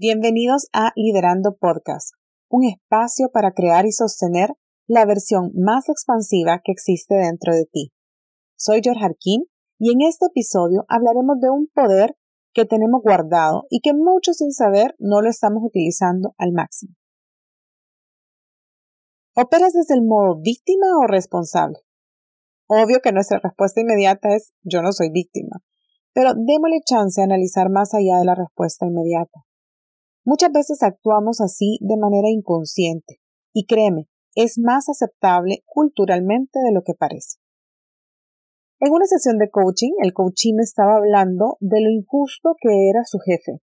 Bienvenidos a Liderando Podcast, un espacio para crear y sostener la versión más expansiva que existe dentro de ti. Soy George Harkin y en este episodio hablaremos de un poder que tenemos guardado y que muchos sin saber no lo estamos utilizando al máximo. ¿Operas desde el modo víctima o responsable? Obvio que nuestra respuesta inmediata es yo no soy víctima, pero démosle chance a analizar más allá de la respuesta inmediata. Muchas veces actuamos así de manera inconsciente y créeme, es más aceptable culturalmente de lo que parece. En una sesión de coaching, el coachee me estaba hablando de lo injusto que era su jefe.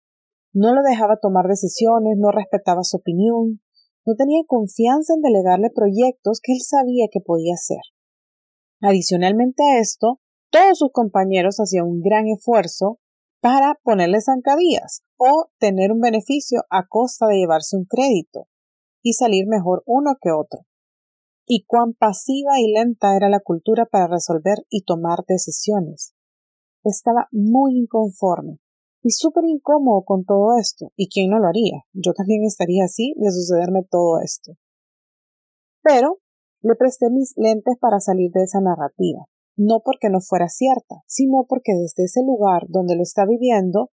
No lo dejaba tomar decisiones, no respetaba su opinión, no tenía confianza en delegarle proyectos que él sabía que podía hacer. Adicionalmente a esto, todos sus compañeros hacían un gran esfuerzo para ponerle zancadillas o tener un beneficio a costa de llevarse un crédito y salir mejor uno que otro. Y cuán pasiva y lenta era la cultura para resolver y tomar decisiones. Estaba muy inconforme y súper incómodo con todo esto. ¿Y quién no lo haría? Yo también estaría así de sucederme todo esto. Pero le presté mis lentes para salir de esa narrativa no porque no fuera cierta, sino porque desde ese lugar donde lo está viviendo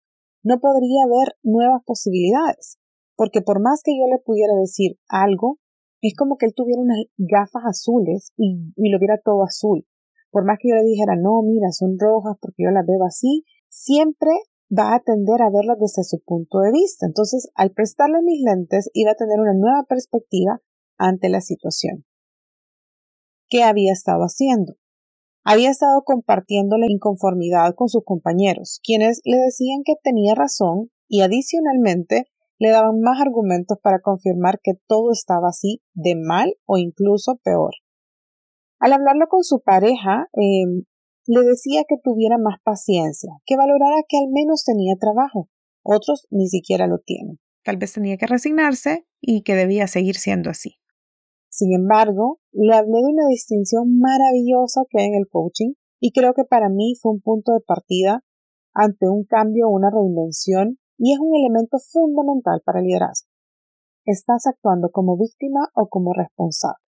no podría ver nuevas posibilidades, porque por más que yo le pudiera decir algo, es como que él tuviera unas gafas azules y, lo viera todo azul. Por más que yo le dijera, no, mira, son rojas porque yo las veo así, siempre va a tender a verlas desde su punto de vista. Entonces, al prestarle mis lentes, iba a tener una nueva perspectiva ante la situación. ¿Qué había estado haciendo? Había estado compartiendo la inconformidad con sus compañeros, quienes le decían que tenía razón y adicionalmente le daban más argumentos para confirmar que todo estaba así de mal o incluso peor. Al hablarlo con su pareja, em, le decía que tuviera más paciencia, que valorara que al menos tenía trabajo. Otros ni siquiera lo tienen. Tal vez tenía que resignarse y que debía seguir siendo así. Sin embargo, le hablé de una distinción maravillosa que hay en el coaching y creo que para mí fue un punto de partida ante un cambio o una reinvención y es un elemento fundamental para el liderazgo. ¿Estás actuando como víctima o como responsable?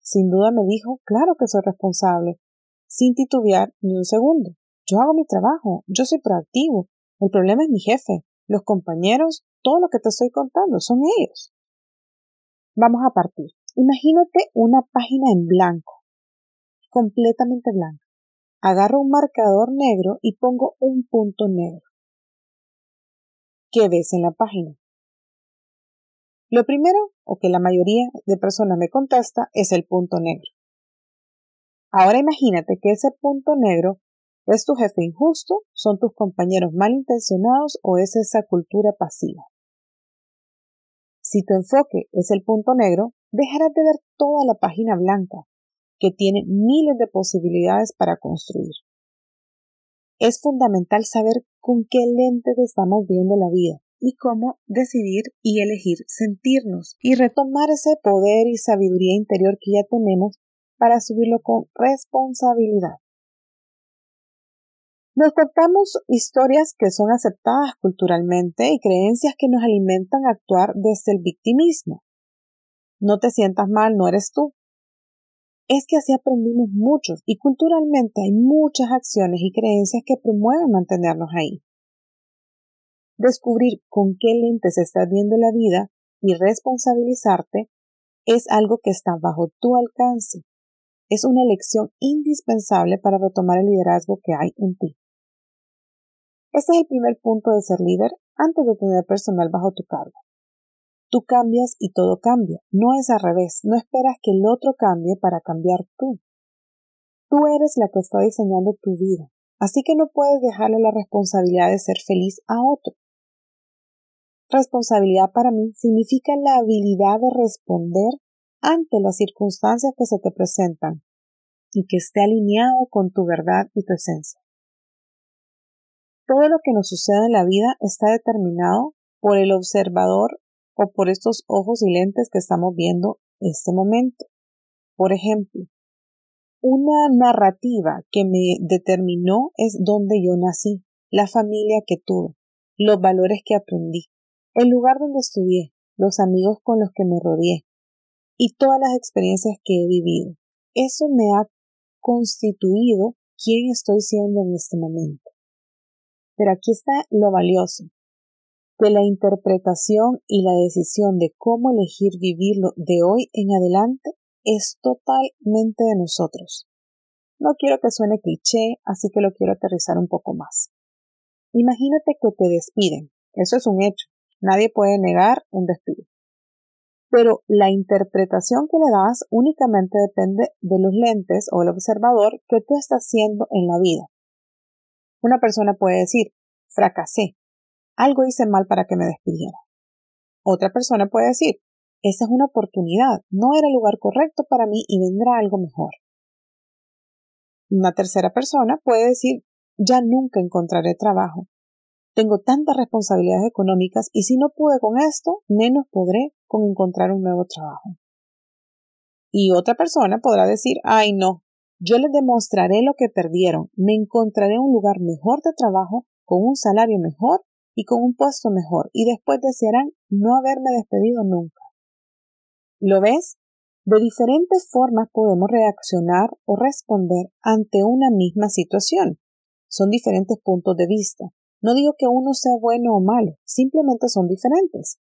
Sin duda me dijo, claro que soy responsable, sin titubear ni un segundo. Yo hago mi trabajo, yo soy proactivo. El problema es mi jefe, los compañeros, todo lo que te estoy contando son ellos. Vamos a partir. Imagínate una página en blanco, completamente blanca. Agarro un marcador negro y pongo un punto negro. ¿Qué ves en la página? Lo primero, o que la mayoría de personas me contesta, es el punto negro. Ahora imagínate que ese punto negro es tu jefe injusto, son tus compañeros malintencionados o es esa cultura pasiva. Si tu enfoque es el punto negro, dejarás de ver toda la página blanca, que tiene miles de posibilidades para construir. Es fundamental saber con qué lentes estamos viendo la vida y cómo decidir y elegir sentirnos y retomar ese poder y sabiduría interior que ya tenemos para subirlo con responsabilidad. Nos contamos historias que son aceptadas culturalmente y creencias que nos alimentan a actuar desde el victimismo. No te sientas mal, no eres tú. Es que así aprendimos muchos y culturalmente hay muchas acciones y creencias que promueven mantenernos ahí. Descubrir con qué lentes estás viendo la vida y responsabilizarte es algo que está bajo tu alcance. Es una elección indispensable para retomar el liderazgo que hay en ti. Este es el primer punto de ser líder antes de tener personal bajo tu cargo. Tú cambias y todo cambia. No es al revés. No esperas que el otro cambie para cambiar tú. Tú eres la que está diseñando tu vida. Así que no puedes dejarle la responsabilidad de ser feliz a otro. Responsabilidad para mí significa la habilidad de responder ante las circunstancias que se te presentan y que esté alineado con tu verdad y tu esencia. Todo lo que nos sucede en la vida está determinado por el observador o por estos ojos y lentes que estamos viendo este momento. Por ejemplo, una narrativa que me determinó es donde yo nací, la familia que tuve, los valores que aprendí, el lugar donde estudié, los amigos con los que me rodeé y todas las experiencias que he vivido. Eso me ha constituido quién estoy siendo en este momento. Pero aquí está lo valioso, que la interpretación y la decisión de cómo elegir vivirlo de hoy en adelante es totalmente de nosotros. No quiero que suene cliché, así que lo quiero aterrizar un poco más. Imagínate que te despiden. Eso es un hecho. Nadie puede negar un despido. Pero la interpretación que le das únicamente depende de los lentes o el observador que tú estás haciendo en la vida. Una persona puede decir, fracasé, algo hice mal para que me despidiera. Otra persona puede decir, esa es una oportunidad, no era el lugar correcto para mí y vendrá algo mejor. Una tercera persona puede decir, ya nunca encontraré trabajo. Tengo tantas responsabilidades económicas y si no pude con esto, menos podré con encontrar un nuevo trabajo. Y otra persona podrá decir, ay no, yo les demostraré lo que perdieron, me encontraré un lugar mejor de trabajo, con un salario mejor y con un puesto mejor, y después desearán no haberme despedido nunca. ¿Lo ves? De diferentes formas podemos reaccionar o responder ante una misma situación. Son diferentes puntos de vista. No digo que uno sea bueno o malo, simplemente son diferentes.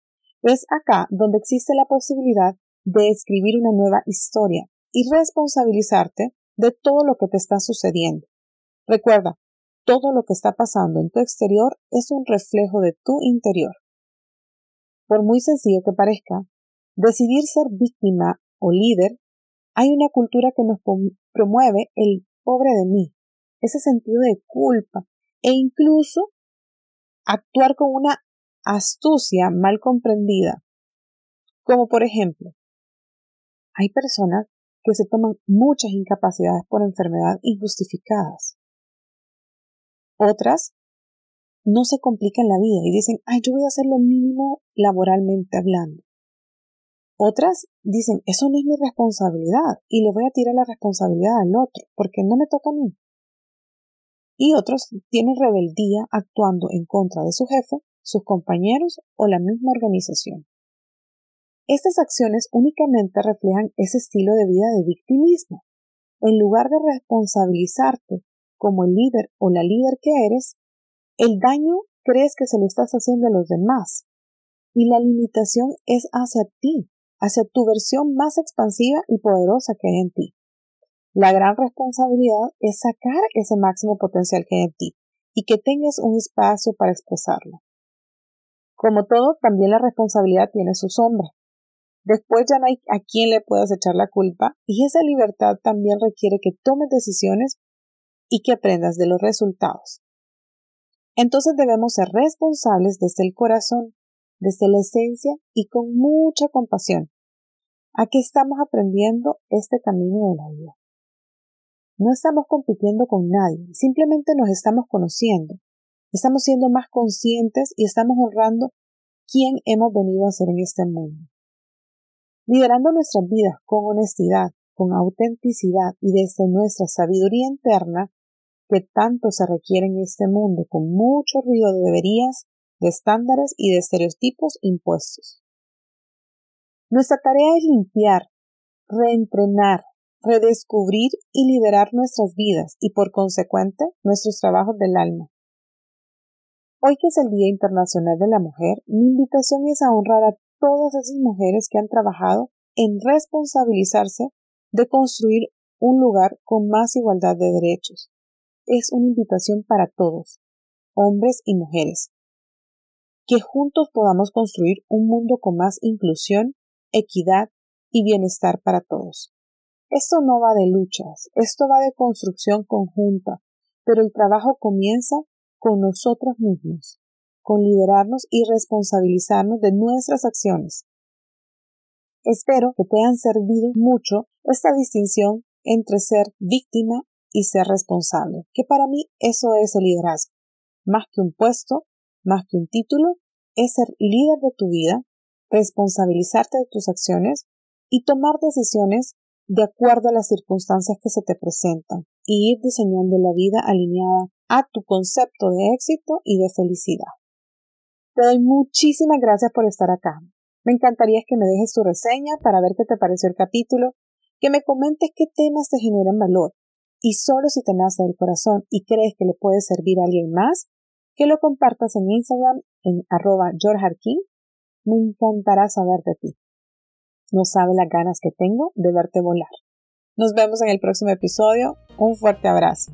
Es acá donde existe la posibilidad de escribir una nueva historia y responsabilizarte de todo lo que te está sucediendo. Recuerda, todo lo que está pasando en tu exterior es un reflejo de tu interior. Por muy sencillo que parezca, decidir ser víctima o líder, hay una cultura que nos promueve el pobre de mí, ese sentido de culpa e incluso actuar con una astucia mal comprendida. Como por ejemplo, hay personas que se toman muchas incapacidades por enfermedad injustificadas. Otras no se complican la vida y dicen, ay, yo voy a hacer lo mínimo laboralmente hablando. Otras dicen, eso no es mi responsabilidad y le voy a tirar la responsabilidad al otro porque no me toca a mí. Y otros tienen rebeldía actuando en contra de su jefe, sus compañeros o la misma organización. Estas acciones únicamente reflejan ese estilo de vida de victimismo. En lugar de responsabilizarte como el líder o la líder que eres, el daño crees que se lo estás haciendo a los demás y la limitación es hacia ti hacia tu versión más expansiva y poderosa que hay en ti. La gran responsabilidad es sacar ese máximo potencial que hay en ti y que tengas un espacio para expresarlo. Como todo, también la responsabilidad tiene su sombra. Después ya no hay a quien le puedas echar la culpa y esa libertad también requiere que tomes decisiones y que aprendas de los resultados. Entonces debemos ser responsables desde el corazón, desde la esencia y con mucha compasión. Aquí estamos aprendiendo este camino de la vida. No estamos compitiendo con nadie, simplemente nos estamos conociendo. Estamos siendo más conscientes y estamos honrando quién hemos venido a ser en este mundo. Liderando nuestras vidas con honestidad, con autenticidad y desde nuestra sabiduría interna, tanto se requiere en este mundo con mucho ruido de deberías, de estándares y de estereotipos impuestos. Nuestra tarea es limpiar, reentrenar, redescubrir y liderar nuestras vidas y por consecuente nuestros trabajos del alma. Hoy que es el Día Internacional de la Mujer, mi invitación es a honrar a todas esas mujeres que han trabajado en responsabilizarse de construir un lugar con más igualdad de derechos. Es una invitación para todos, hombres y mujeres, que juntos podamos construir un mundo con más inclusión, equidad y bienestar para todos. Esto no va de luchas, esto va de construcción conjunta, pero el trabajo comienza con nosotros mismos, con liderarnos y responsabilizarnos de nuestras acciones. Espero que te hayan servido mucho esta distinción entre ser víctima y ser responsable, que para mí eso es el liderazgo. Más que un puesto, más que un título, es ser líder de tu vida, responsabilizarte de tus acciones y tomar decisiones de acuerdo a las circunstancias que se te presentan y ir diseñando la vida alineada a tu concepto de éxito y de felicidad. Te doy muchísimas gracias por estar acá. Me encantaría que me dejes tu reseña para ver qué te pareció el capítulo, que me comentes qué temas te generan valor y solo si te nace del corazón y crees que le puede servir a alguien más, que lo compartas en Instagram en arroba Me encantará saber de ti. No sabes las ganas que tengo de verte volar. Nos vemos en el próximo episodio. Un fuerte abrazo.